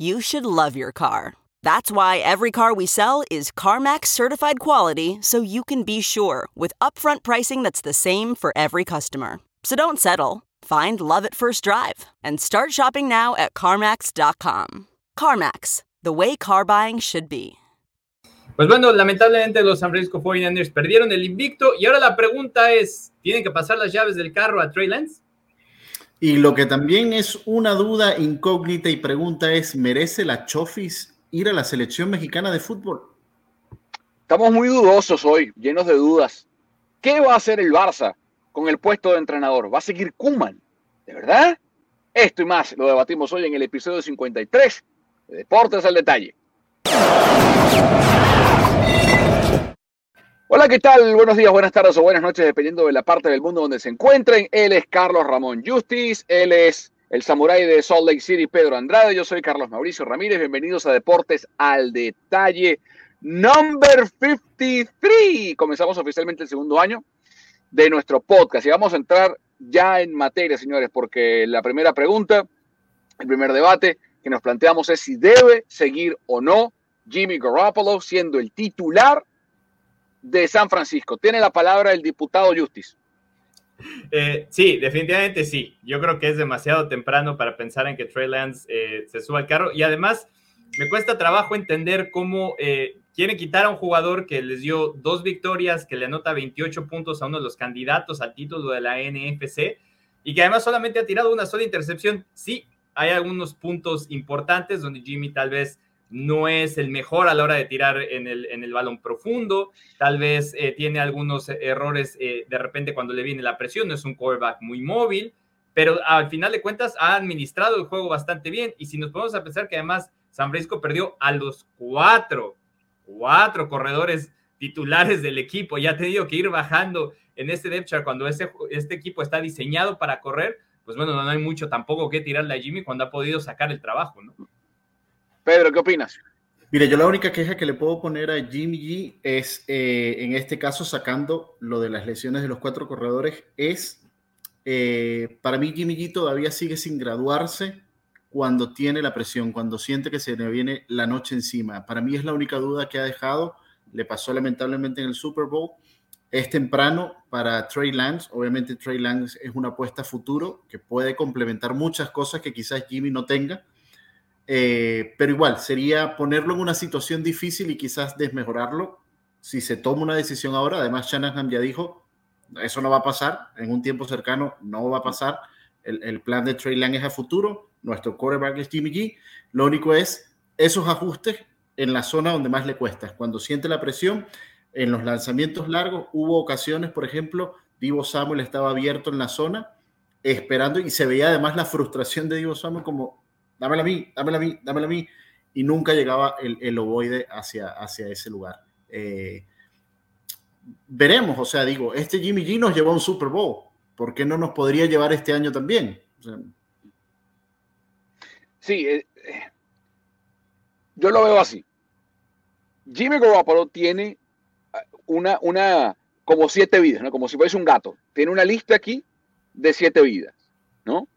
You should love your car. That's why every car we sell is CarMax certified quality so you can be sure with upfront pricing that's the same for every customer. So don't settle. Find love at first drive and start shopping now at CarMax.com. CarMax, the way car buying should be. Pues bueno, lamentablemente los San Francisco 49ers perdieron el invicto y ahora la pregunta es, ¿tienen que pasar las llaves del carro a Trey Lance? Y lo que también es una duda incógnita y pregunta es, ¿merece la Chofis ir a la selección mexicana de fútbol? Estamos muy dudosos hoy, llenos de dudas. ¿Qué va a hacer el Barça con el puesto de entrenador? ¿Va a seguir Kuman? ¿De verdad? Esto y más lo debatimos hoy en el episodio 53 de Deportes al Detalle. Hola, ¿qué tal? Buenos días, buenas tardes o buenas noches, dependiendo de la parte del mundo donde se encuentren. Él es Carlos Ramón Justice, él es el samurái de Salt Lake City, Pedro Andrade. Yo soy Carlos Mauricio Ramírez. Bienvenidos a Deportes al Detalle, number 53. Comenzamos oficialmente el segundo año de nuestro podcast y vamos a entrar ya en materia, señores, porque la primera pregunta, el primer debate que nos planteamos es si debe seguir o no Jimmy Garoppolo siendo el titular de San Francisco. Tiene la palabra el diputado Justice. Eh, sí, definitivamente sí. Yo creo que es demasiado temprano para pensar en que Trey Lance eh, se suba al carro y además me cuesta trabajo entender cómo eh, quieren quitar a un jugador que les dio dos victorias, que le anota 28 puntos a uno de los candidatos al título de la NFC y que además solamente ha tirado una sola intercepción. Sí, hay algunos puntos importantes donde Jimmy tal vez no es el mejor a la hora de tirar en el, en el balón profundo, tal vez eh, tiene algunos errores eh, de repente cuando le viene la presión, no es un quarterback muy móvil, pero al final de cuentas ha administrado el juego bastante bien y si nos ponemos a pensar que además San Francisco perdió a los cuatro, cuatro corredores titulares del equipo y ha tenido que ir bajando en este depth chart cuando este, este equipo está diseñado para correr, pues bueno, no hay mucho tampoco que tirarle a Jimmy cuando ha podido sacar el trabajo, ¿no? Pedro, ¿qué opinas? Mire, yo la única queja que le puedo poner a Jimmy G es, eh, en este caso, sacando lo de las lesiones de los cuatro corredores, es, eh, para mí Jimmy G todavía sigue sin graduarse cuando tiene la presión, cuando siente que se le viene la noche encima. Para mí es la única duda que ha dejado. Le pasó lamentablemente en el Super Bowl. Es temprano para Trey Lance. Obviamente Trey Lance es una apuesta futuro que puede complementar muchas cosas que quizás Jimmy no tenga eh, pero igual, sería ponerlo en una situación difícil y quizás desmejorarlo si se toma una decisión ahora. Además, Shanahan ya dijo, eso no va a pasar, en un tiempo cercano no va a pasar. El, plan de Trey Lang es a futuro, nuestro quarterback es Jimmy G. Lo único es esos ajustes en la zona donde más le cuesta. Cuando siente la presión, en los lanzamientos largos, hubo ocasiones, por ejemplo, Divo Samuel estaba abierto en la zona, esperando, y se veía además la frustración de Divo Samuel como dámela a mí, dámela a mí, dámela a mí, y nunca llegaba el, el ovoide hacia, hacia ese lugar. Eh, veremos, o sea, digo, este Jimmy G nos llevó un Super Bowl, ¿por qué no nos podría llevar este año también? Sí, eh, yo lo veo así. Jimmy Garoppolo tiene una, una, como siete vidas, ¿no? Como si fuese un gato. Tiene una lista aquí de siete vidas, ¿no?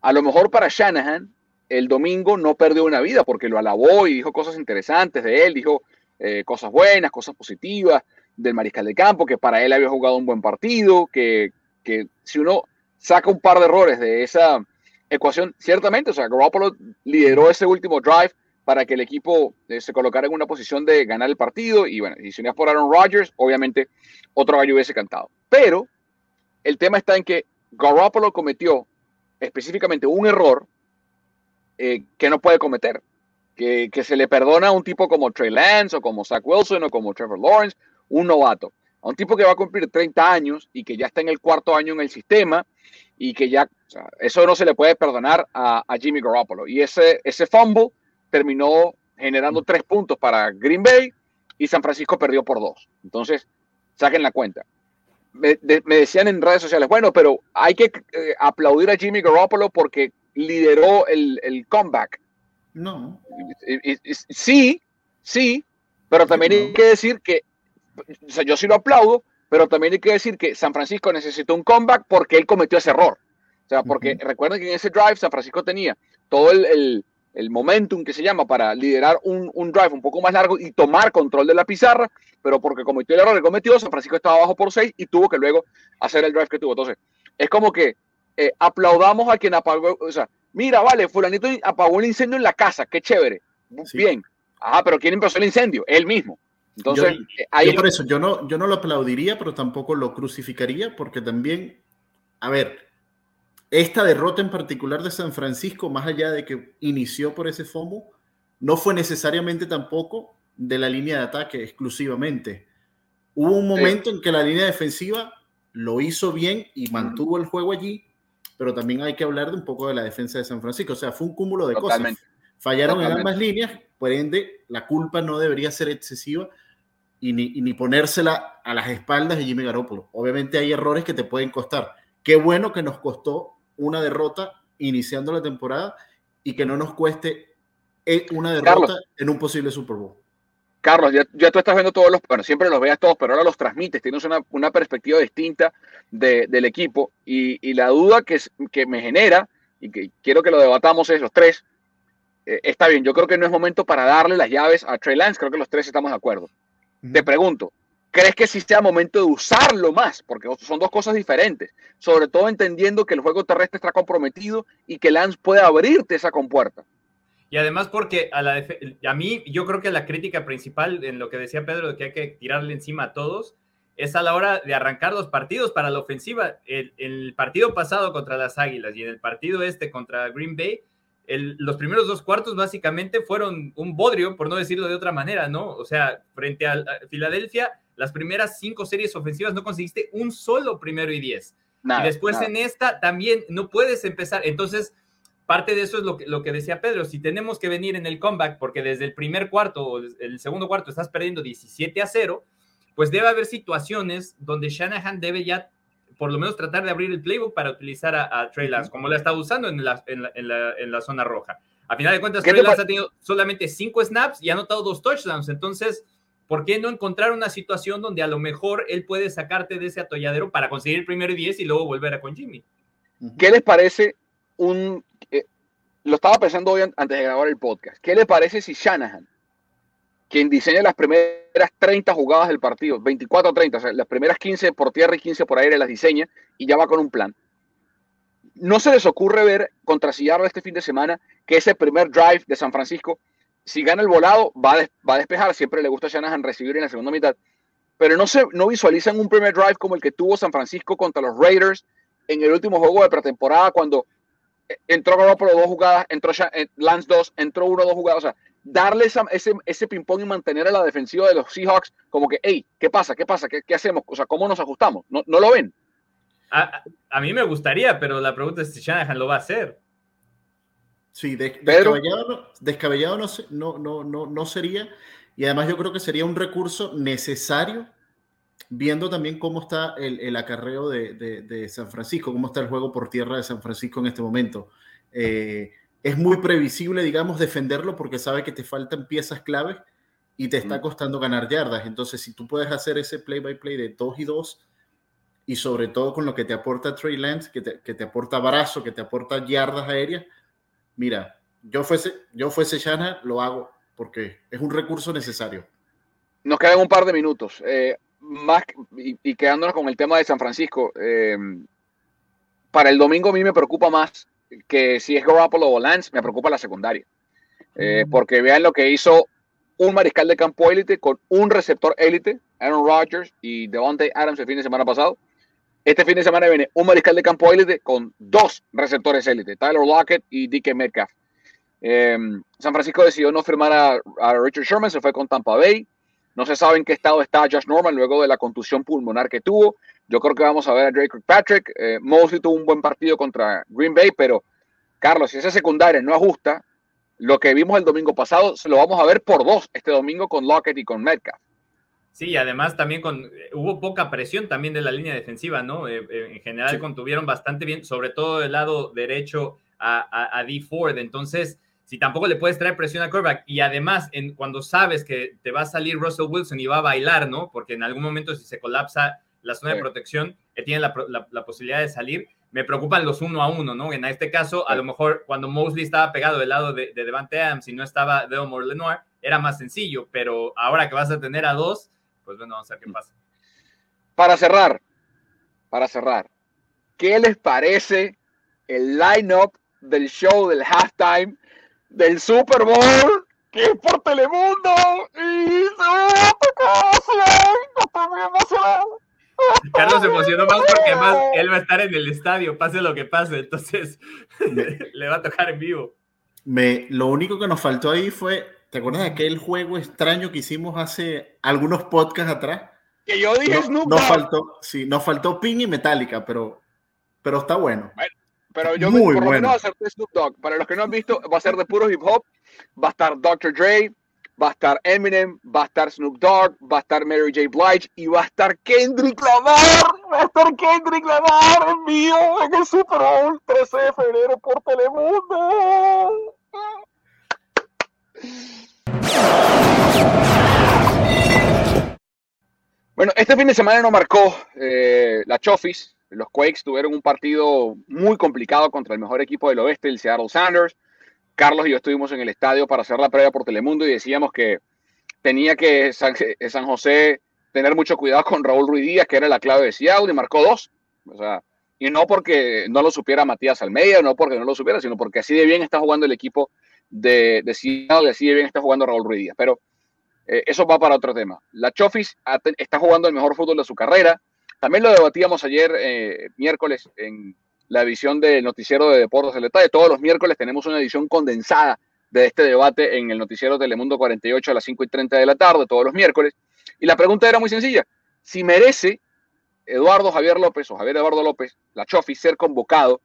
A lo mejor para Shanahan, el domingo no perdió una vida porque lo alabó y dijo cosas interesantes de él, dijo eh, cosas buenas, cosas positivas del mariscal de campo, que para él había jugado un buen partido, que, que si uno saca un par de errores de esa ecuación, ciertamente, o sea, Garoppolo lideró ese último drive para que el equipo eh, se colocara en una posición de ganar el partido y bueno, y si no por Aaron Rodgers, obviamente otro gallo hubiese cantado. Pero el tema está en que Garoppolo cometió específicamente un error eh, que no puede cometer, que, se le perdona a un tipo como Trey Lance o como Zach Wilson o como Trevor Lawrence, un novato, a un tipo que va a cumplir 30 años y que ya está en el cuarto año en el sistema y que ya, eso no se le puede perdonar a, Jimmy Garoppolo. Y ese, ese fumble terminó generando tres puntos para Green Bay y San Francisco perdió por dos. Entonces, saquen la cuenta. Me, de, decían en redes sociales, bueno, pero hay que eh, aplaudir a Jimmy Garoppolo porque lideró el, el comeback. No. Sí, sí, pero también hay que decir que, o sea, yo sí lo aplaudo, pero también hay que decir que San Francisco necesitó un comeback porque él cometió ese error. O sea, porque uh -huh. recuerden que en ese drive San Francisco tenía todo el, el, el momentum que se llama para liderar un, un, drive un poco más largo y tomar control de la pizarra, pero porque cometió el error que cometió, San Francisco estaba abajo por seis y tuvo que luego hacer el drive que tuvo. Entonces, es como que eh, aplaudamos a quien apagó, o sea, mira, vale, fulanito apagó el incendio en la casa, qué chévere, sí. bien. Ajá, pero ¿quién empezó el incendio? Él mismo. Entonces, yo, ahí... yo por eso, yo no, yo no lo aplaudiría, pero tampoco lo crucificaría, porque también, a ver, esta derrota en particular de San Francisco, más allá de que inició por ese FOMO, no fue necesariamente tampoco de la línea de ataque exclusivamente. Hubo un momento sí. en que la línea defensiva lo hizo bien y mantuvo el juego allí, pero también hay que hablar de un poco de la defensa de San Francisco. O sea, fue un cúmulo de Totalmente. cosas. Fallaron Totalmente. en ambas líneas, por ende, la culpa no debería ser excesiva y ni, y ni ponérsela a las espaldas de Jimmy Garoppolo. Obviamente hay errores que te pueden costar. Qué bueno que nos costó una derrota iniciando la temporada y que no nos cueste eh, una derrota Carlos, en un posible Super Bowl. Carlos, ya, ya, tú estás viendo todos los, bueno, siempre los veas todos, pero ahora los transmites, tienes una, una perspectiva distinta de, del equipo y, y, la duda que, que me genera y que quiero que lo debatamos es los tres, eh, está bien, yo creo que no es momento para darle las llaves a Trey Lance, creo que los tres estamos de acuerdo. Uh -huh. Te pregunto, ¿crees que sí sea momento de usarlo más? Porque son dos cosas diferentes, sobre todo entendiendo que el juego terrestre está comprometido y que Lance puede abrirte esa compuerta. Y además porque a, la a mí yo creo que la crítica principal en lo que decía Pedro de que hay que tirarle encima a todos es a la hora de arrancar los partidos para la ofensiva. El, el partido pasado contra las Águilas y en el partido este contra Green Bay, el, los primeros dos cuartos básicamente fueron un bodrio, por no decirlo de otra manera, ¿no? O sea, frente a, a Filadelfia, las primeras cinco series ofensivas no conseguiste un solo primero y diez. Nada, y después nada. en esta también no puedes empezar. Entonces, parte de eso es lo que, lo que decía Pedro, si tenemos que venir en el comeback, porque desde el primer cuarto o el segundo cuarto estás perdiendo 17 a 0, pues debe haber situaciones donde Shanahan debe ya por lo menos tratar de abrir el playbook para utilizar a, a Trey Lance, como la está usando en la, en la, en la, en la zona roja. A final de cuentas, Trey Lance ha tenido solamente cinco snaps y ha anotado dos touchdowns, entonces, ¿por qué no encontrar una situación donde a lo mejor él puede sacarte de ese atolladero para conseguir el primero y 10 y luego volver a con Jimmy? ¿Qué les parece un lo estaba pensando hoy antes de grabar el podcast. ¿Qué le parece si Shanahan, quien diseña las primeras 30 jugadas del partido, 24 o 30, o sea, las primeras 15 por tierra y 15 por aire las diseña y ya va con un plan? No se les ocurre ver contra Seattle este fin de semana que ese primer drive de San Francisco, si gana el volado, va a, va a despejar. Siempre le gusta a Shanahan recibir en la segunda mitad. Pero no, se, no visualizan un primer drive como el que tuvo San Francisco contra los Raiders en el último juego de pretemporada cuando entró Garoppolo dos jugadas, entró eh, Lance dos, entró uno dos jugadas, o sea, darle esa, ese, ese ping-pong y mantener a la defensiva de los Seahawks como que, hey, ¿qué pasa? ¿Qué pasa? ¿Qué, qué hacemos? O sea, ¿cómo nos ajustamos? ¿No, no lo ven? A, a, mí me gustaría, pero la pregunta es si Shanahan lo va a hacer. Sí, de, descabellado, descabellado no, no, no, no, no sería, y además yo creo que sería un recurso necesario viendo también cómo está el, el acarreo de, de, de, San Francisco, cómo está el juego por tierra de San Francisco en este momento. Eh, es muy previsible, digamos, defenderlo porque sabe que te faltan piezas claves y te está costando ganar yardas. Entonces, si tú puedes hacer ese play-by-play de 2 y 2, y sobre todo con lo que te aporta Trey Lance, que te, que te aporta brazo, que te aporta yardas aéreas, mira, yo fuese, yo fuese Shana, lo hago porque es un recurso necesario. Nos quedan un par de minutos. Eh, más y, quedándonos con el tema de San Francisco, eh, para el domingo a mí me preocupa más que si es Garoppolo o Lance, me preocupa la secundaria. Eh, mm. Porque vean lo que hizo un mariscal de campo élite con un receptor élite, Aaron Rodgers y Devontae Adams el fin de semana pasado. Este fin de semana viene un mariscal de campo élite con dos receptores élite, Tyler Lockett y DK Metcalf. Em, San Francisco decidió no firmar a, Richard Sherman, se fue con Tampa Bay. No se sabe en qué estado está Josh Norman luego de la contusión pulmonar que tuvo. Yo creo que vamos a ver a Drake Kirkpatrick. Eh, Mosley tuvo un buen partido contra Green Bay, pero Carlos, si esa secundaria no ajusta, lo que vimos el domingo pasado se lo vamos a ver por dos este domingo con Lockett y con Metcalf. Sí, además también con, eh, hubo poca presión también de la línea defensiva, ¿no? Eh, en general contuvieron bastante bien, sobre todo del lado derecho a, a, D Ford. Entonces, si tampoco le puedes traer presión a quarterback y además en, cuando sabes que te va a salir Russell Wilson y va a bailar, ¿no? Porque en algún momento si se colapsa la zona de protección, que tiene la, la, posibilidad de salir, me preocupan los uno a uno, ¿no? En este caso, a lo mejor cuando Mosley estaba pegado del lado de, de Devante Adams y no estaba Delmore Lenoir, era más sencillo, pero ahora que vas a tener a dos, pues bueno, vamos a ver qué pasa. Para cerrar, para cerrar, ¿qué les parece el line-up del show del halftime del Super Bowl, que es por Telemundo, y Carlos se emocionó más porque además él va a estar en el estadio, pase lo que pase, entonces le va a tocar en vivo. Me, lo único que nos faltó ahí fue, ¿te acuerdas de aquel juego extraño que hicimos hace algunos podcasts atrás? Que yo dije no, Snoop Nos faltó, sí, nos faltó Ping y Metallica, pero, pero está bueno. bueno pero yo Muy por lo menos va a ser de Snoop Dogg. Para los que no han visto, va a ser de puro hip hop. Va a estar Dr. Dre, va a estar Eminem, va a estar Snoop Dogg, va a estar Mary J. Blige y va a estar Kendrick Lamar. Va a estar Kendrick Lamar en vivo en el Super Bowl 13 de febrero por Telemundo. Bueno, este fin de semana no marcó eh, la Chofis, los Quakes tuvieron un partido muy complicado contra el mejor equipo del oeste, el Seattle Sanders. Carlos y yo estuvimos en el estadio para hacer la previa por Telemundo y decíamos que tenía que San, José tener mucho cuidado con Raúl Ruiz Díaz, que era la clave de Seattle, y marcó dos. O sea, y no porque no lo supiera Matías Almeida, no porque no lo supiera, sino porque así de bien está jugando el equipo de, de Seattle y así de bien está jugando Raúl Ruiz Díaz. Pero eh, eso va para otro tema. La Chofis está jugando el mejor fútbol de su carrera también lo debatíamos ayer, eh, miércoles, en la edición del Noticiero de Deportes del Detalle. Todos los miércoles tenemos una edición condensada de este debate en el Noticiero Telemundo 48 a las 5 y 30 de la tarde, todos los miércoles. Y la pregunta era muy sencilla. Si merece Eduardo Javier López o Javier Eduardo López, la Chofi, ser convocado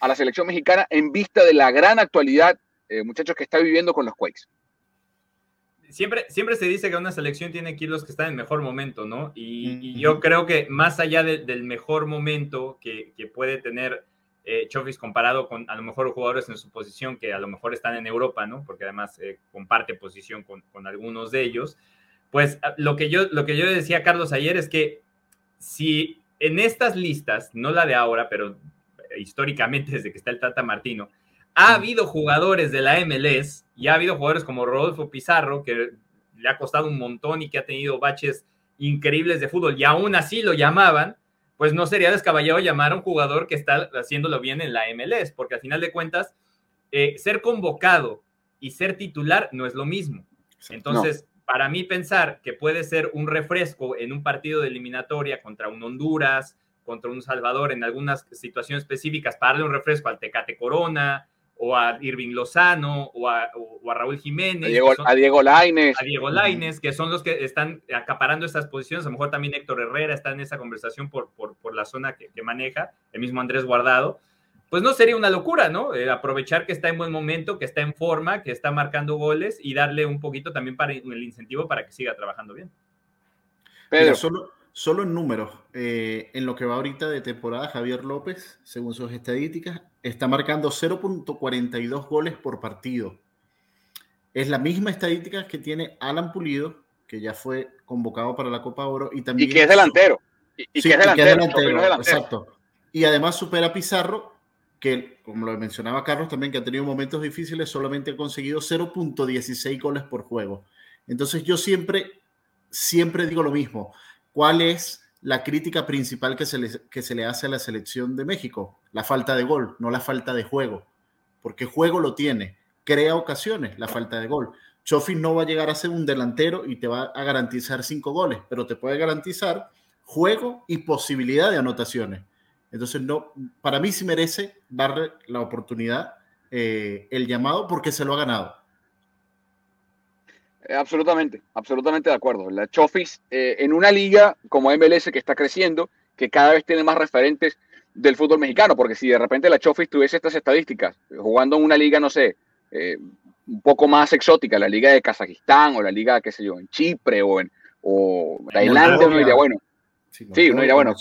a la selección mexicana en vista de la gran actualidad, eh, muchachos, que está viviendo con los Quakes siempre, siempre se dice que una selección tiene que ir los que están en mejor momento, ¿no? Y, yo creo que más allá del mejor momento que, puede tener eh, Chofis comparado con a lo mejor jugadores en su posición que a lo mejor están en Europa, ¿no? Porque además eh, comparte posición con, algunos de ellos. Pues ah, lo que, yo, lo que yo decía Carlos ayer es que si en estas listas, no la de ahora, pero históricamente desde que está el Tata Martino, ha habido jugadores de la MLS y ha habido jugadores como Rodolfo Pizarro, que le ha costado un montón y que ha tenido baches increíbles de fútbol, y aún así lo llamaban, pues no sería descabellado llamar a un jugador que está haciéndolo bien en la MLS, porque al final de cuentas, eh, ser convocado y ser titular no es lo mismo. Entonces, para mí pensar que puede ser un refresco en un partido de eliminatoria contra un Honduras, contra un Salvador en algunas situaciones específicas, para darle un refresco al Tecate Corona, o a Irving Lozano o a, Raúl Jiménez. A Diego, Laines. A Diego Laines, que son los que están acaparando estas posiciones. A lo mejor también Héctor Herrera está en esa conversación por, por, la zona que, maneja, el mismo Andrés Guardado. Pues no sería una locura, ¿no? Eh, aprovechar que está en buen momento, que está en forma, que está marcando goles y darle un poquito también para el incentivo para que siga trabajando bien. Pero solo, Solo en números, eh, en lo que va ahorita de temporada, Javier López, según sus estadísticas, está marcando 0.42 goles por partido. es la misma estadística que tiene Alan Pulido, que ya fue convocado para la Copa Oro y también... Y que es delantero. Y, que es delantero, Exacto. Y además supera a Pizarro, que como lo mencionaba Carlos también, que ha tenido momentos difíciles, solamente ha conseguido 0.16 goles por juego. Entonces yo siempre, siempre digo lo mismo. ¿Cuál es la crítica principal que se, le, que se le hace a la selección de México? La falta de gol, no la falta de juego. Porque juego lo tiene, crea ocasiones, la falta de gol. Chofi no va a llegar a ser un delantero y te va a garantizar cinco goles, pero te puede garantizar juego y posibilidad de anotaciones. Entonces, no, para mí sí merece darle la oportunidad, eh, el llamado, porque se lo ha ganado. Eh, absolutamente, absolutamente de acuerdo. La Chofis, eh, en una liga como MLS que está creciendo, que cada vez tiene más referentes del fútbol mexicano, porque si de repente la Chofis tuviese estas estadísticas, jugando en una liga, no sé, un poco más exótica, la liga de Kazajistán o la liga, qué sé yo, en Chipre o en o Tailandia, uno diría, bueno, sí, uno diría, bueno,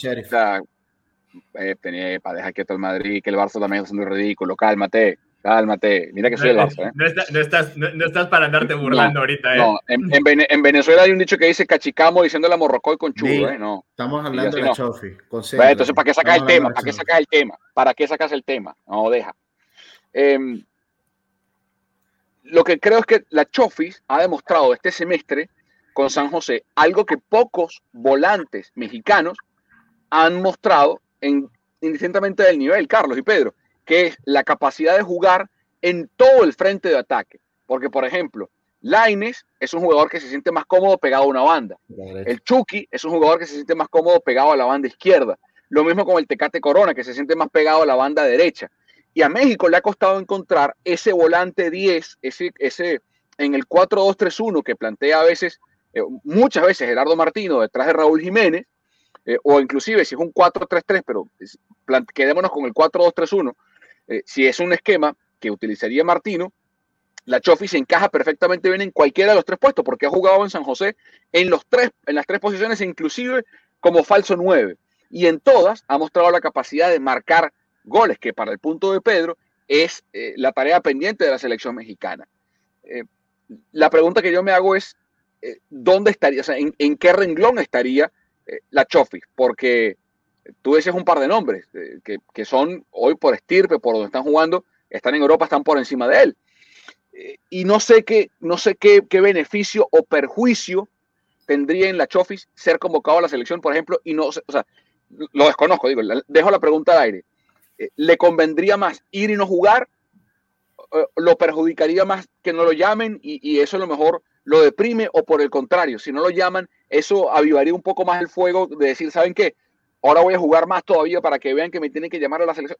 eh, tenía para dejar quieto el Madrid, que el Barça también es muy ridículo, cálmate, cálmate, mira que soy el Barça. ¿eh? No, estás, no, estás, para andarte burlando ahorita. ¿eh? No, en, Venezuela hay un dicho que dice cachicamo diciendo la morrocoy con chulo, ¿eh? No. Estamos hablando de la Chofi. entonces, ¿para qué sacas el tema? ¿Para qué sacas el tema? ¿Para qué sacas el tema? No, deja. Eh, lo que creo es que la Chofis ha demostrado este semestre con San José algo que pocos volantes mexicanos han mostrado en, indistintamente del nivel, Carlos y Pedro, que es la capacidad de jugar en todo el frente de ataque. Porque, por ejemplo, Laines es un jugador que se siente más cómodo pegado a una banda. El Chucky es un jugador que se siente más cómodo pegado a la banda izquierda. Lo mismo con el Tecate Corona, que se siente más pegado a la banda derecha. Y a México le ha costado encontrar ese volante 10, ese, ese en el 4-2-3-1 que plantea a veces, eh, muchas veces Gerardo Martino detrás de Raúl Jiménez, eh, o inclusive si es un 4-3-3, pero quedémonos con el 4-2-3-1, eh, si es un esquema que utilizaría Martino, la Chofi se encaja perfectamente bien en cualquiera de los tres puestos, porque ha jugado en San José en, los tres, en las tres posiciones, inclusive como falso 9. Y en todas ha mostrado la capacidad de marcar goles, que para el punto de Pedro es eh, la tarea pendiente de la selección mexicana. Eh, la pregunta que yo me hago es, ¿dónde estaría, o sea, en, qué renglón estaría la Chofi? Porque tú decías un par de nombres que, que, son hoy por estirpe, por donde están jugando, están en Europa, están por encima de él. y no sé qué, no sé qué, qué beneficio o perjuicio tendría en la Chofis ser convocado a la selección, por ejemplo, y no, o sea, lo desconozco, digo, dejo la pregunta al aire. Eh, le convendría más ir y no jugar, eh, lo perjudicaría más que no lo llamen y, eso a lo mejor lo deprime o por el contrario, si no lo llaman, eso avivaría un poco más el fuego de decir, ¿saben qué? Ahora voy a jugar más todavía para que vean que me tienen que llamar a la selección.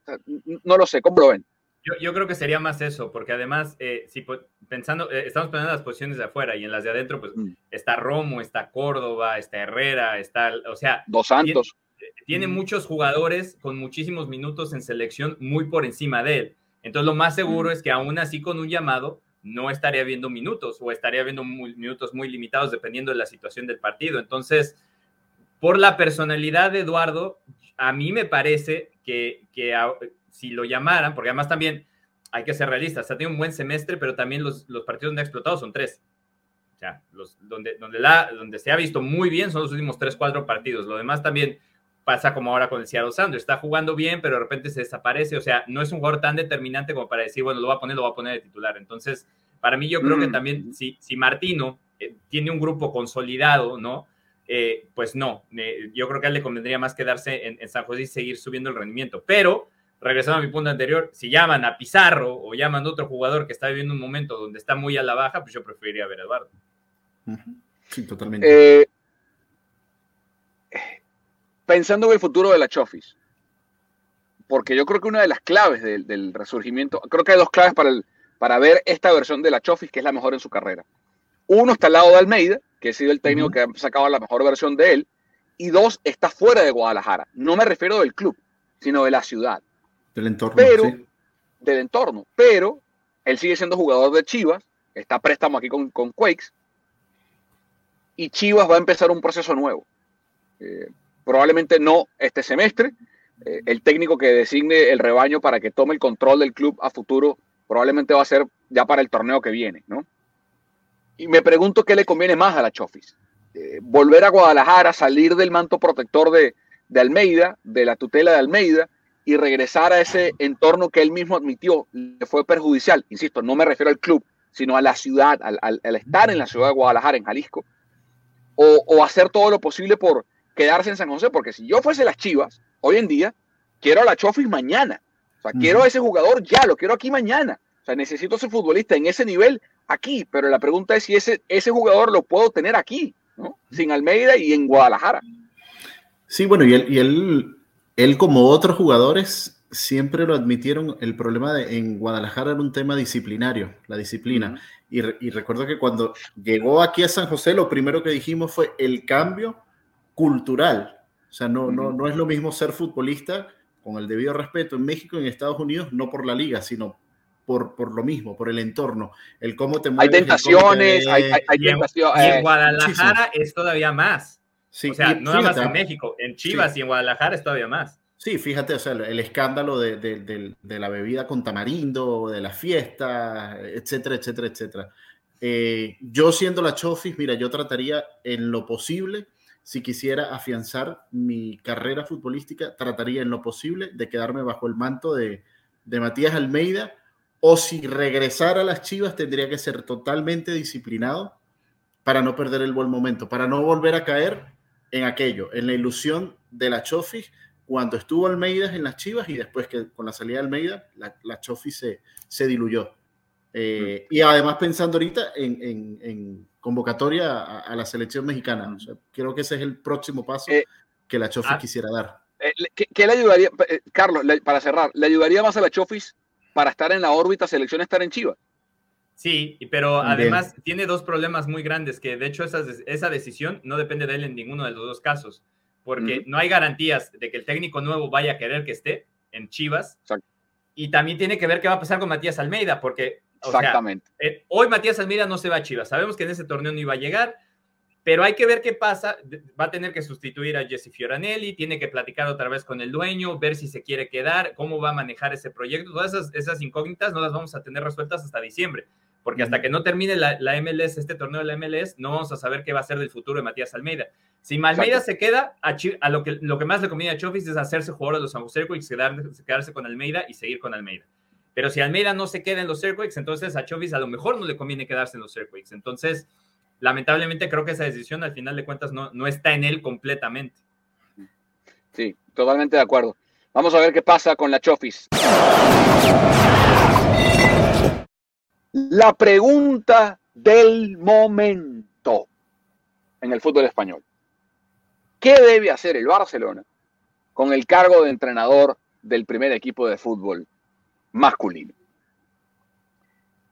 No lo sé, ¿cómo lo ven? Yo, creo que sería más eso, porque además, eh, si pensando, estamos pensando en las posiciones de afuera y en las de adentro, pues mm. está Romo, está Córdoba, está Herrera, está, o sea, Dos Santos tiene muchos jugadores con muchísimos minutos en selección muy por encima de él. Entonces, lo más seguro es que aún así con un llamado no estaría viendo minutos o estaría viendo minutos muy limitados dependiendo de la situación del partido. Entonces, por la personalidad de Eduardo, a mí me parece que, que si lo llamaran, porque además también hay que ser realistas, ha tenido un buen semestre, pero también los, los partidos donde ha explotado son tres. O sea, los, donde, donde, la, donde se ha visto muy bien son los últimos tres, cuatro partidos. Lo demás también pasa como ahora con el Seattle Sounders. Está jugando bien, pero de repente se desaparece. O sea, no es un jugador tan determinante como para decir, bueno, lo va a poner, lo va a poner de titular. Entonces, para mí yo creo que mm. también si, si Martino eh, tiene un grupo consolidado, ¿no? Eh, pues no, eh, yo creo que a él le convendría más quedarse en, San José y seguir subiendo el rendimiento. Pero, regresando a mi punto anterior, si llaman a Pizarro o llaman a otro jugador que está viviendo un momento donde está muy a la baja, pues yo preferiría ver a Eduardo. Sí, totalmente pensando en el futuro de la Chofis, porque yo creo que una de las claves del, resurgimiento, creo que hay dos claves para, el, para ver esta versión de la Chofis que es la mejor en su carrera. Uno está al lado de Almeida, que ha sido el técnico que ha sacado la mejor versión de él, y dos está fuera de Guadalajara. No me refiero del club, sino de la ciudad. Del entorno. Pero, del entorno. Pero él sigue siendo jugador de Chivas, está préstamo aquí con, con Quakes, y Chivas va a empezar un proceso nuevo. Eh, probablemente no este semestre. Eh, el técnico que designe el rebaño para que tome el control del club a futuro probablemente va a ser ya para el torneo que viene, ¿no? Y me pregunto qué le conviene más a la Chofis. Eh, volver a Guadalajara, salir del manto protector de, de Almeida, de la tutela de Almeida, y regresar a ese entorno que él mismo admitió le fue perjudicial. Insisto, no me refiero al club, sino a la ciudad, al, al, estar en la ciudad de Guadalajara, en Jalisco, o, o, hacer todo lo posible por quedarse en San José, porque si yo fuese las Chivas, hoy en día, quiero a la Chofis mañana. O sea, quiero a ese jugador ya, lo quiero aquí mañana. O sea, necesito ser futbolista en ese nivel aquí, pero la pregunta es si ese, ese jugador lo puedo tener aquí, ¿no? Sin Almeida y en Guadalajara. Sí, bueno, y él, y él, él como otros jugadores siempre lo admitieron, el problema de, en Guadalajara era un tema disciplinario, la disciplina. y, y, recuerdo que cuando llegó aquí a San José, lo primero que dijimos fue el cambio cultural. O sea, no, no, no es lo mismo ser futbolista con el debido respeto en México y en Estados Unidos, no por la liga, sino por, por lo mismo, por el entorno, el cómo te mueves. Hay tentaciones, hay, hay, y tentaciones. En, y en Guadalajara es todavía más. Sí, o sea, no nada más en México, en Chivas sí. y en Guadalajara es todavía más. Sí, fíjate, o sea, el escándalo de, de, de, de la bebida con tamarindo, de las fiestas, etcétera, etcétera, etcétera. Eh, yo siendo la Chofis, mira, yo trataría en lo posible, si quisiera afianzar mi carrera futbolística, trataría en lo posible de quedarme bajo el manto de, de Matías Almeida, o si regresara a las Chivas tendría que ser totalmente disciplinado para no perder el buen momento, para no volver a caer en aquello, en la ilusión de la Chofis cuando estuvo Almeida en las Chivas y después que con la salida de Almeida, la, la Chofis se, se diluyó. Eh, y además pensando ahorita en, en, en convocatoria a, a, la selección mexicana. O sea, creo que ese es el próximo paso eh, que la Chofis ah, quisiera dar. Eh, ¿qué, ¿qué, le ayudaría, eh, Carlos, le, para cerrar, le ayudaría más a la Chofis para estar en la órbita selección estar en Chivas? Sí, pero además Bien. tiene dos problemas muy grandes que de hecho esa, esa decisión no depende de él en ninguno de los dos casos, porque no hay garantías de que el técnico nuevo vaya a querer que esté en Chivas. Exacto. Y también tiene que ver qué va a pasar con Matías Almeida, porque o Exactamente. Sea, eh, hoy Matías Almeida no se va a Chivas. Sabemos que en ese torneo no iba a llegar, pero hay que ver qué pasa. Va a tener que sustituir a Jesse Fioranelli, tiene que platicar otra vez con el dueño, ver si se quiere quedar, cómo va a manejar ese proyecto. Todas esas, esas incógnitas no las vamos a tener resueltas hasta diciembre porque hasta que no termine la, la, MLS, este torneo de la MLS, no vamos a saber qué va a ser del futuro de Matías Almeida. Si Almeida se queda, a, a, lo, que, lo que más le conviene a Chofis es hacerse jugador de los San Jose Earthquakes, quedar, quedarse con Almeida y seguir con Almeida. Pero si Almeida no se queda en los Earthquakes, entonces a Chofis a lo mejor no le conviene quedarse en los Earthquakes. Entonces, lamentablemente creo que esa decisión al final de cuentas no, no está en él completamente. Sí, totalmente de acuerdo. Vamos a ver qué pasa con la Chofis. La pregunta del momento en el fútbol español. ¿Qué debe hacer el Barcelona con el cargo de entrenador del primer equipo de fútbol masculino?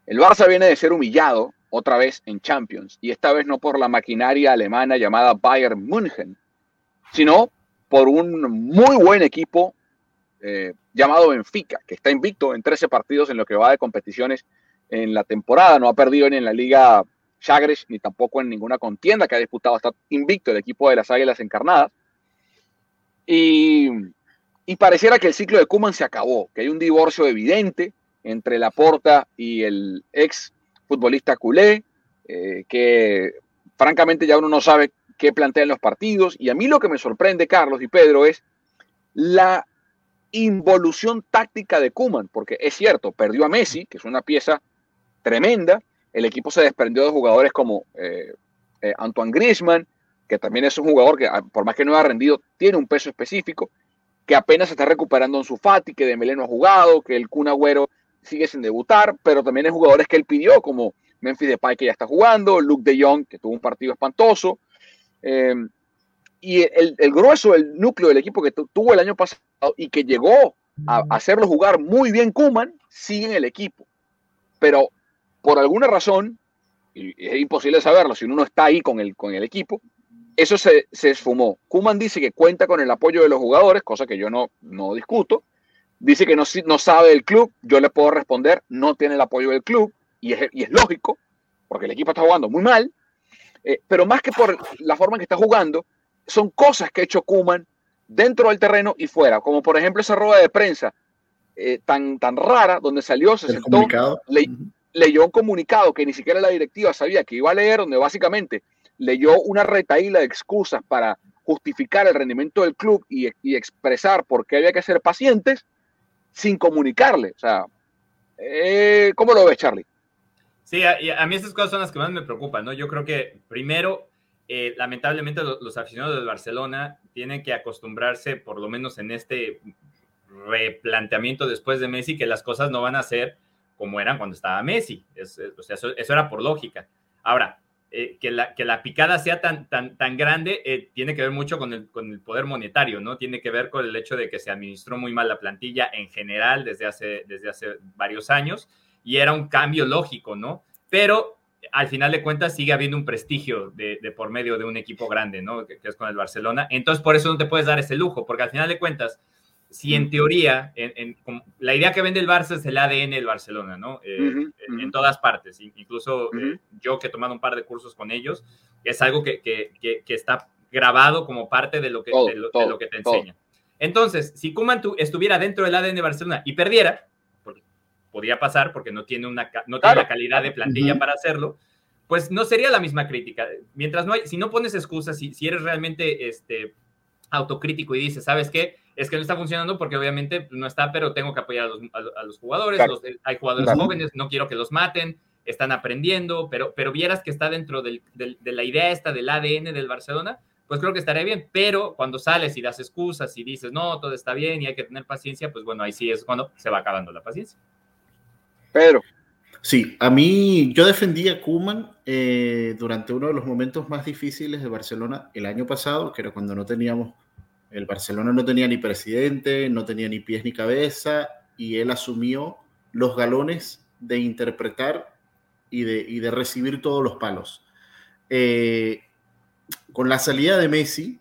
El Barça viene de ser humillado otra vez en Champions y esta vez no por la maquinaria alemana llamada Bayern München, sino por un muy buen equipo eh, llamado Benfica, que está invicto en 13 partidos en lo que va de competiciones en la temporada, no ha perdido ni en la Liga Chagres ni tampoco en ninguna contienda que ha disputado, está invicto el equipo de las Águilas Encarnadas. Y, y pareciera que el ciclo de Kuman se acabó, que hay un divorcio evidente entre Laporta y el ex futbolista culé, eh, que francamente ya uno no sabe qué plantean los partidos. Y a mí lo que me sorprende, Carlos y Pedro, es la involución táctica de Kuman, porque es cierto, perdió a Messi, que es una pieza tremenda. El equipo se desprendió de jugadores como eh, eh, Antoine Griezmann, que también es un jugador que, ah, por más que no ha rendido, tiene un peso específico, que apenas está recuperando en su Fati, que Dembélé no ha jugado, que el Kun Agüero sigue sin debutar, pero también hay jugadores que él pidió, como Memphis Depay, que ya está jugando, Luke de Jong, que tuvo un partido espantoso. Eh, y el, el, grueso, el núcleo del equipo que tuvo el año pasado y que llegó a, a hacerlo jugar muy bien Kuman, sigue en el equipo. Pero por alguna razón, y es imposible saberlo si uno no está ahí con el, con el equipo, eso se, se esfumó. Kuman dice que cuenta con el apoyo de los jugadores, cosa que yo no, no discuto. Dice que no, no sabe el club, yo le puedo responder, no tiene el apoyo del club, y es, y es lógico, porque el equipo está jugando muy mal, eh, pero más que por la forma en que está jugando, son cosas que ha hecho Kuman dentro del terreno y fuera, como por ejemplo esa rueda de prensa eh, tan, tan rara donde salió, se sentó, le, leyó un comunicado que ni siquiera la directiva sabía que iba a leer, donde básicamente leyó una retaíla de excusas para justificar el rendimiento del club y, expresar por qué había que ser pacientes sin comunicarle. O sea, eh, ¿cómo lo ves, Charlie? Sí, a, mí estas cosas son las que más me preocupan, ¿no? Yo creo que primero, eh, lamentablemente los, aficionados del Barcelona tienen que acostumbrarse, por lo menos en este replanteamiento después de Messi, que las cosas no van a ser como eran cuando estaba Messi. o sea, eso, era por lógica. Ahora, eh, que, la, que la picada sea tan, tan, tan grande eh, tiene que ver mucho con el, con el poder monetario, ¿no? Tiene que ver con el hecho de que se administró muy mal la plantilla en general desde hace, desde hace varios años y era un cambio lógico, ¿no? Pero al final de cuentas sigue habiendo un prestigio de, por medio de un equipo grande, ¿no? Que, es con el Barcelona. Entonces, por eso no te puedes dar ese lujo, porque al final de cuentas, si en teoría, en, la idea que vende el Barça es el ADN del Barcelona, ¿no? Eh, en todas partes, incluso eh, yo que he tomado un par de cursos con ellos, es algo que, que, que está grabado como parte de lo que, de lo, que te enseña. Entonces, si Kuman estuviera dentro del ADN de Barcelona y perdiera, porque podría pasar porque no tiene, una, no tiene la calidad de plantilla para hacerlo, pues no sería la misma crítica. Mientras no hay, si no pones excusas, si, si eres realmente este, autocrítico y dices, ¿sabes qué? Es que no está funcionando porque obviamente no está, pero tengo que apoyar a los, jugadores, hay jugadores jóvenes, no quiero que los maten, están aprendiendo, pero, pero vieras que está dentro de la idea esta del ADN del Barcelona, pues creo que estaría bien, pero cuando sales y das excusas y dices, no, todo está bien y hay que tener paciencia, pues bueno, ahí sí es cuando se va acabando la paciencia. Pedro. Sí, a mí yo defendí a Kuman eh, durante uno de los momentos más difíciles de Barcelona el año pasado, que era cuando no teníamos el Barcelona no tenía ni presidente, no tenía ni pies ni cabeza, y él asumió los galones de interpretar y de, recibir todos los palos. Eh, con la salida de Messi,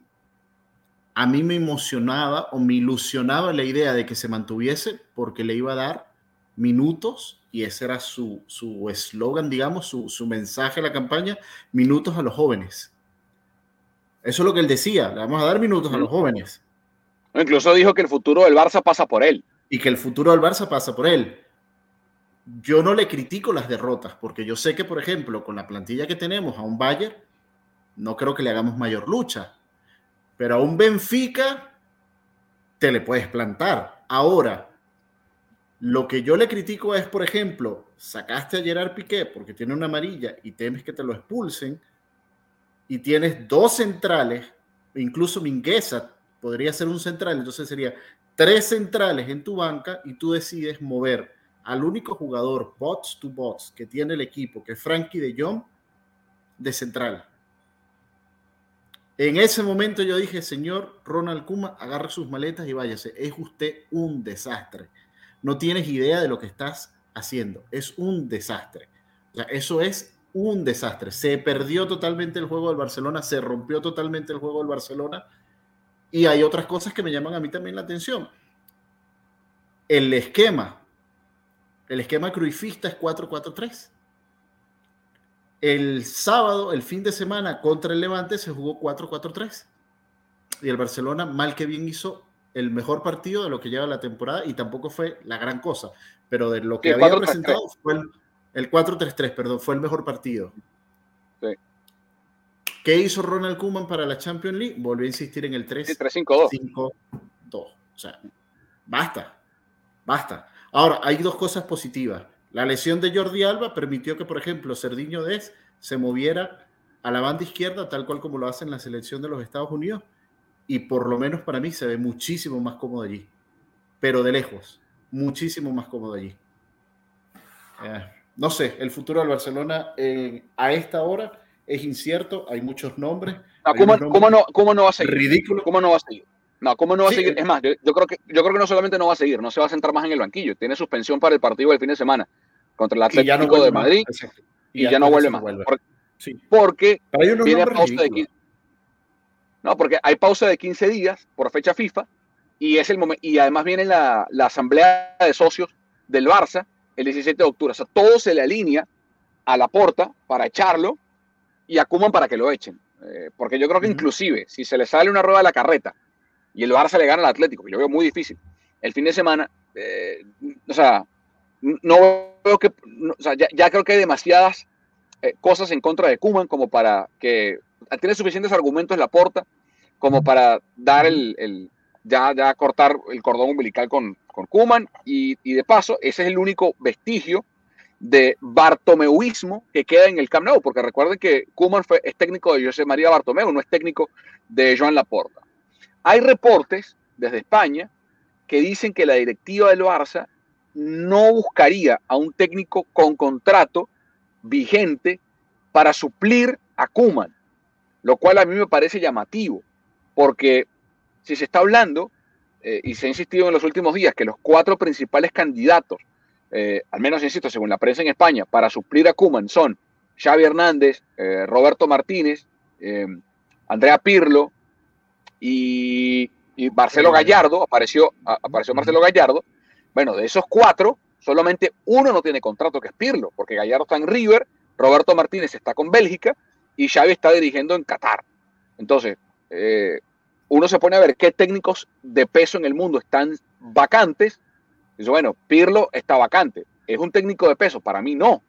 a mí me emocionaba o me ilusionaba la idea de que se mantuviese porque le iba a dar minutos, y ese era su eslogan, digamos, su, su mensaje a la campaña, minutos a los jóvenes. Eso es lo que él decía, le vamos a dar minutos a los jóvenes. Incluso dijo que el futuro del Barça pasa por él. Y que el futuro del Barça pasa por él. Yo no le critico las derrotas, porque yo sé que, por ejemplo, con la plantilla que tenemos a un Bayern, no creo que le hagamos mayor lucha. Pero a un Benfica te le puedes plantar. Ahora, lo que yo le critico es, por ejemplo, sacaste a Gerard Piqué porque tiene una amarilla y temes que te lo expulsen y tienes dos centrales, incluso Mingueza podría ser un central, entonces sería tres centrales en tu banca y tú decides mover al único jugador bots to bots que tiene el equipo, que es Frankie de Jong, de central. En ese momento yo dije, señor Ronald Kuma, agarre sus maletas y váyase. Es usted un desastre. No tienes idea de lo que estás haciendo. Es un desastre. O sea, eso es un desastre. Se perdió totalmente el juego del Barcelona, se rompió totalmente el juego del Barcelona. Y hay otras cosas que me llaman a mí también la atención. El esquema, el esquema cruifista es 4-4-3. El sábado, el fin de semana contra el Levante, se jugó 4-4-3. Y el Barcelona, mal que bien, hizo el mejor partido de lo que lleva la temporada y tampoco fue la gran cosa. Pero de lo que había presentado fue el, el 4-3-3, perdón, fue el mejor partido. Sí. ¿Qué hizo Ronald Koeman para la Champions League? Volvió a insistir en el 3-5-2. O sea, basta, basta. Ahora, hay dos cosas positivas. La lesión de Jordi Alba permitió que, por ejemplo, Cerdiño Des se moviera a la banda izquierda, tal cual como lo hace en la selección de los Estados Unidos, y por lo menos para mí se ve muchísimo más cómodo allí, pero de lejos, muchísimo más cómodo allí. Eh, no sé, el futuro del Barcelona eh, a esta hora es incierto, hay muchos nombres. ¿cómo, no, ¿cómo, no, va a seguir? Ridículo. ¿Cómo no va a seguir? No, ¿cómo no va a seguir? Es más, yo, creo que, yo creo que no solamente no va a seguir, no se va a sentar más en el banquillo. Tiene suspensión para el partido del fin de semana contra el Atlético de Madrid y, ya, no vuelve más. Porque, viene pausa de 15, no, porque hay pausa de 15 días por fecha FIFA y es el momento y además viene la, la asamblea de socios del Barça el 17 de octubre. O sea, todo se le alinea a la porta para echarlo y a para que lo echen. Eh, porque yo creo que inclusive si se le sale una rueda de la carreta y el Barça le gana al Atlético, que yo veo muy difícil, el fin de semana, eh, o sea, no veo que, o sea, ya, creo que hay demasiadas eh, cosas en contra de Kuman como para que tiene suficientes argumentos en la porta como para dar el, ya, ya cortar el cordón umbilical con, con Kuman y, y, de paso ese es el único vestigio de bartomeuismo que queda en el Camp Nou, porque recuerden que Kuman es técnico de José María Bartomeu, no es técnico de Joan Laporta. Hay reportes desde España que dicen que la directiva del Barça no buscaría a un técnico con contrato vigente para suplir a Kuman, lo cual a mí me parece llamativo, porque si se está hablando, eh, y se ha insistido en los últimos días, que los cuatro principales candidatos, eh, al menos insisto, según la prensa en España, para suplir a Kuman son Xavi Hernández, eh, Roberto Martínez, Andrea Pirlo y, Marcelo Gallardo, apareció, apareció Marcelo Gallardo, bueno, de esos cuatro, solamente uno no tiene contrato, que es Pirlo, porque Gallardo está en River, Roberto Martínez está con Bélgica y Xavi está dirigiendo en Qatar. Entonces, eh, uno se pone a ver qué técnicos de peso en el mundo están vacantes. Dice, bueno, Pirlo está vacante. ¿Es un técnico de peso? Para mí no.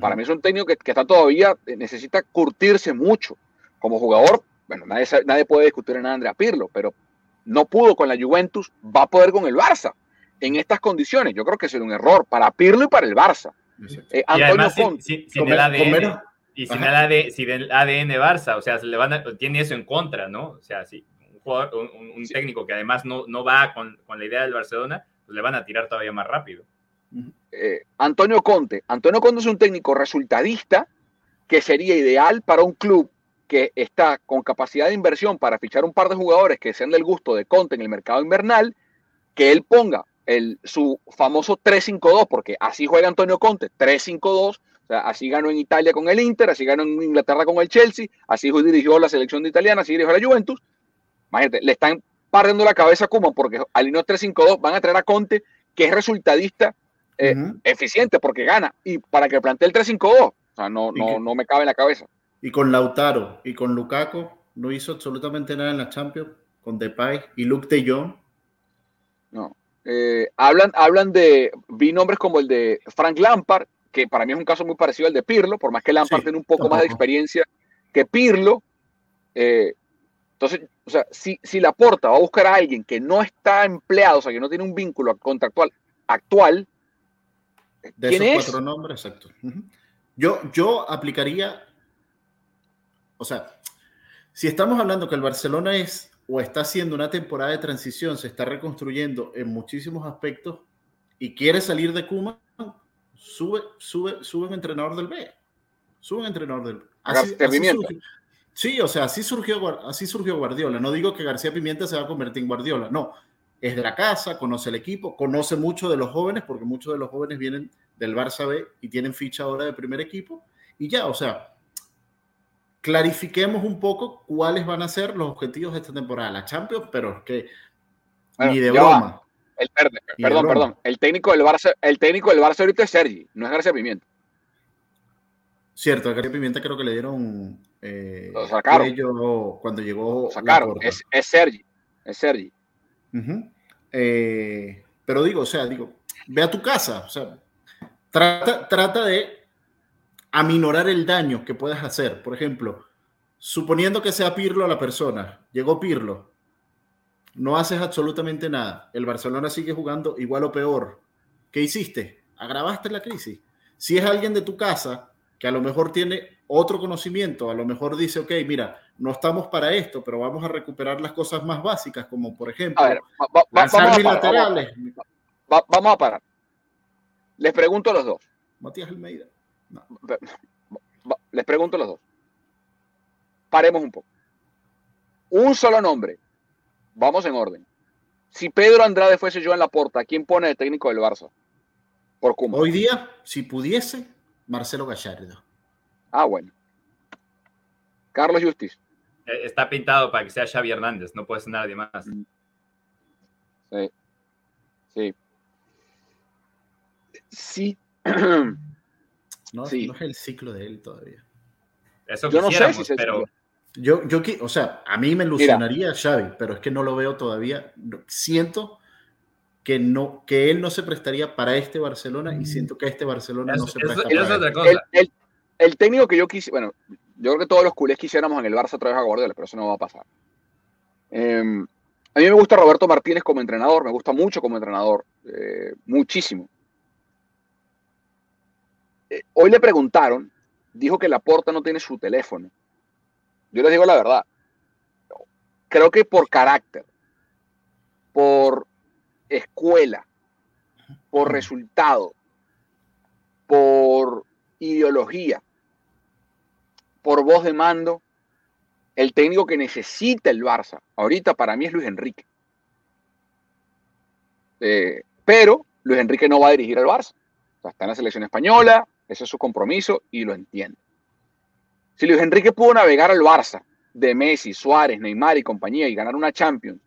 Para mí es un técnico que, está todavía, eh, necesita curtirse mucho. Como jugador, bueno, nadie, nadie puede discutir en Andrea Pirlo, pero no pudo con la Juventus, va a poder con el Barça en estas condiciones. Yo creo que sería un error para Pirlo y para el Barça. Eh, Antonio sin, el ADN, y sin el, ADN, Barça, o sea, se le van tiene eso en contra, ¿no? O sea, sí, un, técnico que además no, no va con, con, la idea del Barcelona, pues le van a tirar todavía más rápido. Eh, Antonio Conte. Antonio Conte es un técnico resultadista que sería ideal para un club que está con capacidad de inversión para fichar un par de jugadores que sean del gusto de Conte en el mercado invernal, que él ponga el, su famoso 3-5-2, porque así juega Antonio Conte, 3-5-2, o sea, así ganó en Italia con el Inter, así ganó en Inglaterra con el Chelsea, así dirigió la selección de italiana, así dirigió la Juventus. Imagínate, le están partiendo la cabeza a Kuman porque alineó 3-5-2, van a traer a Conte, que es resultadista eh, eficiente porque gana, y para que plantee el 3-5-2, o sea, no, no, no me cabe en la cabeza. Y con Lautaro y con Lukaku no hizo absolutamente nada en la Champions, con Depay y Luke de Jong. No. Eh, hablan, hablan de, vi nombres como el de Frank Lampard, que para mí es un caso muy parecido al de Pirlo, por más que Lampard tiene un poco más de experiencia que Pirlo. Eh, entonces, o sea, si, si la porta va a buscar a alguien que no está empleado, o sea, que no tiene un vínculo contractual actual, de esos cuatro nombres, exacto. Yo, yo aplicaría, o sea, si estamos hablando que el Barcelona es o está haciendo una temporada de transición, se está reconstruyendo en muchísimos aspectos y quiere salir de Kuma, sube, sube, sube un entrenador del B. Sube un entrenador del B. Así, sí, o sea, así surgió, así surgió Guardiola. No digo que García Pimienta se va a convertir en Guardiola, no. Es de la casa, conoce el equipo, conoce mucho de los jóvenes, porque muchos de los jóvenes vienen del Barça B y tienen ficha ahora de primer equipo. Y ya, o sea, clarifiquemos un poco cuáles van a ser los objetivos de esta temporada. La Champions, pero es que ni de broma. El, perdón, perdón. El técnico del Barça, el técnico del Barça ahorita es Sergi, no es García Pimienta. Cierto, a García Pimienta creo que le dieron eh, lo sacaron. cuando llegó. sacaron, es, es, Sergi, es Sergi. Eh, pero digo, o sea, digo, ve a tu casa, o sea, trata, trata de aminorar el daño que puedas hacer. Por ejemplo, suponiendo que sea Pirlo la persona, llegó Pirlo, no haces absolutamente nada, el Barcelona sigue jugando igual o peor. ¿Qué hiciste? Agravaste la crisis. Si es alguien de tu casa que a lo mejor tiene otro conocimiento, a lo mejor dice, ok, mira, no estamos para esto, pero vamos a recuperar las cosas más básicas, como por ejemplo, vamos, a parar. Les pregunto a los dos. Matías Almeida. Les pregunto a los dos. Paremos un poco. Un solo nombre. Vamos en orden. Si Pedro Andrade fuese yo en la porta, ¿quién pone el técnico del Barça? Por Hoy día, si pudiese, Marcelo Gallardo. Ah, bueno. Carlos Justiz. Eh, está pintado para que sea Xavi Hernández, no puede ser nadie más. Sí. Sí. Sí. No, no es el ciclo de él todavía. Eso yo no sé si pero... Yo, yo, o sea, a mí me ilusionaría Xavi, pero es que no lo veo todavía. Siento que, no, que él no se prestaría para este Barcelona y siento que este Barcelona no se presta eso, para otra él. cosa. El, el- el técnico que yo quise, bueno, yo creo que todos los culés quisiéramos en el Barça otra vez a Guardiola, pero eso no va a pasar. Eh, a mí me gusta Roberto Martínez como entrenador, me gusta mucho como entrenador, eh, muchísimo. Eh, hoy le preguntaron, dijo que Laporta no tiene su teléfono. Yo les digo la verdad. Creo que por carácter, por escuela, por resultado, por ideología, por voz de mando, el técnico que necesita el Barça ahorita para mí es Luis Enrique. Eh, pero Luis Enrique no va a dirigir al Barça. O sea, está en la selección española, ese es su compromiso y lo entiende. Si Luis Enrique pudo navegar al Barça de Messi, Suárez, Neymar y compañía y ganar una Champions,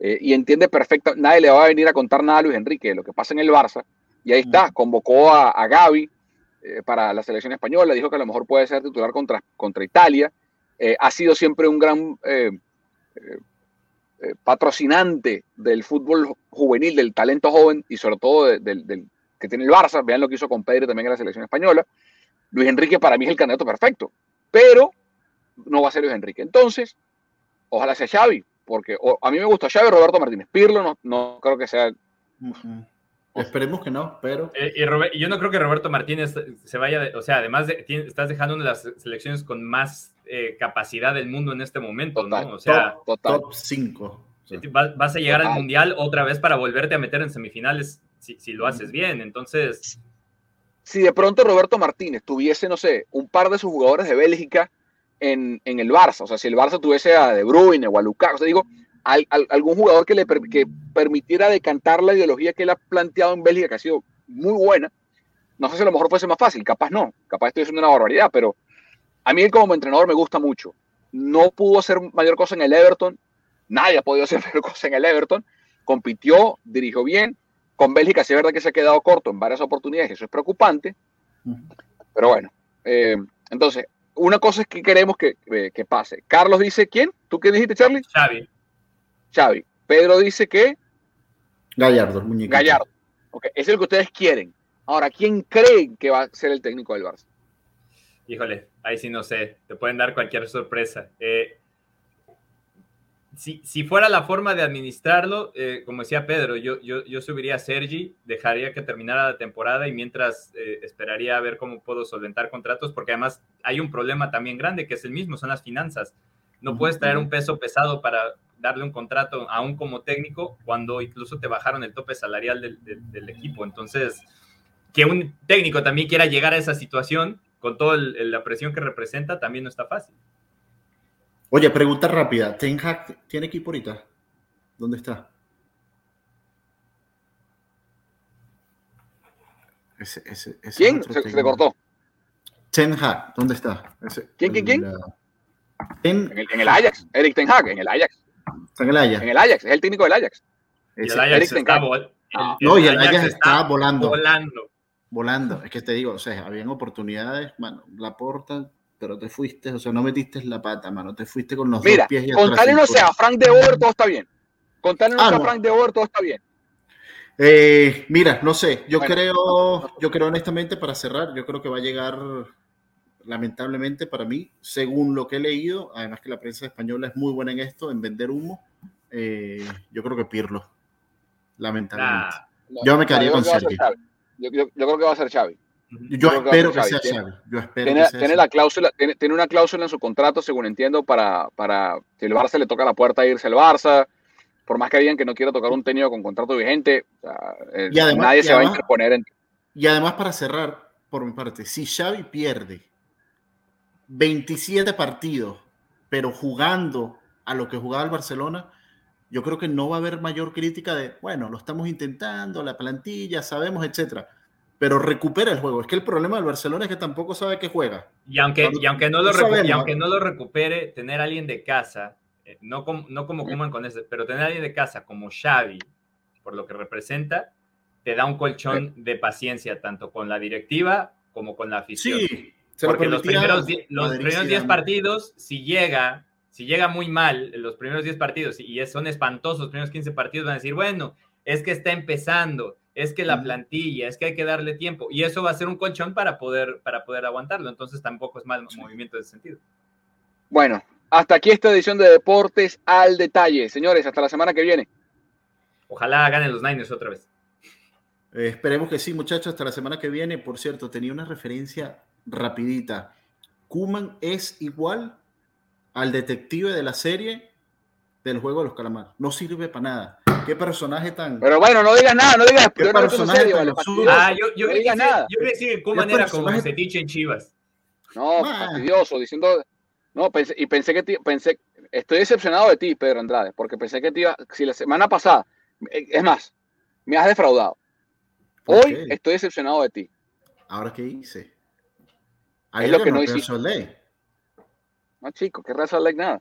eh, y entiende perfecto, nadie le va a venir a contar nada a Luis Enrique de lo que pasa en el Barça, y ahí está, convocó a, a Gaby eh, para la selección española, dijo que a lo mejor puede ser titular contra, contra Italia, eh, ha sido siempre un gran patrocinante del fútbol juvenil, del talento joven y sobre todo de- del, del que tiene el Barça, vean lo que hizo con Pedri también en la selección española, Luis Enrique para mí es el candidato perfecto, pero no va a ser Luis Enrique. Entonces, ojalá sea Xavi, porque o- a mí me gusta Xavi Roberto Martínez. Pirlo no, no creo que sea. Esperemos que no, pero Eh, y yo no creo que Roberto Martínez se vaya, de- o sea, además de, tiene- estás dejando una de las selecciones con más eh, capacidad del mundo en este momento, Total, ¿no? O sea, total. top 5. va- vas a llegar al. Mundial otra vez para volverte a meter en semifinales si, si lo haces bien. Entonces, si de pronto Roberto Martínez tuviese, no sé, un par de sus jugadores de Bélgica en, en el Barça, o sea, si el Barça tuviese a De Bruyne o a Lukaku, o sea, digo, al- al- algún jugador que le per- que permitiera decantar la ideología que él ha planteado en Bélgica, que ha sido muy buena, no sé si a lo mejor fuese más fácil, capaz no, capaz estoy diciendo una barbaridad, pero a mí él como entrenador me gusta mucho. No pudo hacer mayor cosa en el Everton, nadie ha podido hacer mayor cosa en el Everton, compitió, dirigió bien, con Bélgica sí es verdad que se ha quedado corto en varias oportunidades, eso es preocupante, pero bueno, eh, entonces, una cosa es que queremos que, eh, que pase. Carlos dice, ¿quién? ¿Tú qué dijiste, Charlie? Xavi, Xavi. Pedro dice que Gallardo, el muñequito. Gallardo. Ok, es el que ustedes quieren. Ahora, ¿quién creen que va a ser el técnico del Barça? híjole, ahí sí no sé, te pueden dar cualquier sorpresa. Eh, si, si fuera la forma de administrarlo, eh, como decía Pedro, yo, yo, yo subiría a Sergi, dejaría que terminara la temporada y mientras eh, esperaría a ver cómo puedo solventar contratos, porque además hay un problema también grande que es el mismo, son las finanzas. No puedes traer un peso pesado para darle un contrato aún como técnico cuando incluso te bajaron el tope salarial del, del- del equipo. Entonces, que un técnico también quiera llegar a esa situación con toda la presión que representa, también no está fácil. Oye, pregunta rápida. ¿Ten Hag tiene equipo ahorita? ¿Dónde está? Ese, ese, ese ¿Quién? Se, cortó. Ten Hag, ¿dónde está? Ese- ¿Quién, quién, quién? uh, Ten- En el, en el Ajax. Eric Ten Hag, en el Ajax. está en el Ajax. En el Ajax, es el técnico del Ajax. Y el Ajax está, vol- Ah, no, y el Ajax Ajax está volando. volando. volando. Es que te digo, o sea, habían oportunidades, mano, la porta, pero te fuiste, o sea, no metiste la pata, mano, te fuiste con los Mira, dos pies y con tal no sea Frank de Boer, todo está bien. Con tal no Ah, sea no. Frank de Boer, todo está bien. Eh, mira, no sé, yo Bueno. creo, yo creo honestamente para cerrar, yo creo que va a llegar, lamentablemente para mí, según lo que he leído, además que la prensa española es muy buena en esto, en vender humo, eh, yo creo que Pirlo, lamentablemente. Nah. No, Yo me quedaría con que va a ser Sergi. Xavi. Yo, yo- yo creo que va a ser Xavi. Yo a espero que sea Xavi. Tiene- Xavi, yo espero Tiene, que sea tiene Xavi. la cláusula, tiene, tiene una cláusula en su contrato, según entiendo, para, para si el Barça le toca la puerta irse al Barça. Por más que digan que no quiera tocar un técnico con contrato vigente, o sea, eh, Y además- nadie y se va a interponer en. Y además, para cerrar, por mi parte, si Xavi pierde 27 partidos, pero jugando a lo que jugaba el Barcelona, yo creo que no va a haber mayor crítica de, bueno, lo estamos intentando, la plantilla, sabemos, etcétera. Pero recupera el juego. Es que el problema del Barcelona es que tampoco sabe que juega. Y aunque, y aunque, no, lo sabemos, y aunque ¿no? lo recupere, tener a alguien de casa, eh, no, com- no como Kuman con ese, pero tener a alguien de casa como Xavi, por lo que representa, te da un colchón de paciencia, tanto con la directiva como con la afición. Sí, se lo Porque los permitía primeros, die- los primeros 10 Zidane. partidos, si llega, si llega muy mal los primeros 10 partidos y son espantosos los primeros 15 partidos, van a decir, bueno, es que está empezando, es que la plantilla, es que hay que darle tiempo. Y eso va a ser un colchón para poder, para poder aguantarlo. Entonces tampoco es mal movimiento de ese sentido. Bueno, hasta aquí esta edición de Deportes al Detalle. Señores, hasta la semana que viene. Ojalá ganen los Niners otra vez. Eh, esperemos que sí, muchachos, hasta la semana que viene. Por cierto, tenía una referencia rapidita. Kuman es igual al detective de la serie del juego de los calamares. No sirve para nada. Qué personaje tan. Pero bueno, no digas nada, no digas. ¿Qué personaje serio, tan Ah, yo, yo, no digas nada. yo que Kuman era como Cetiche en Chivas. No, fastidioso, diciendo. No, pensé, y pensé que pensé, estoy decepcionado de ti, Pedro Andrade, porque pensé que te iba, si la semana pasada, eh, es más, me has defraudado. Hoy estoy decepcionado de ti. ¿Ahora qué hice? Ahí es lo que no hiciste. No, chico, qué razón Lake nada.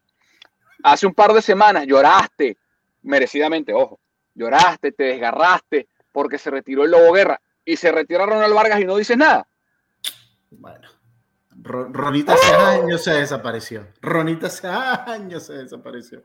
Hace un par de semanas lloraste, merecidamente, ojo, lloraste, te desgarraste porque se retiró el Lobo Guerra y se retira Ronald Vargas y no dices nada. Bueno, Ronita hace años se desapareció. Ronita hace años se desapareció.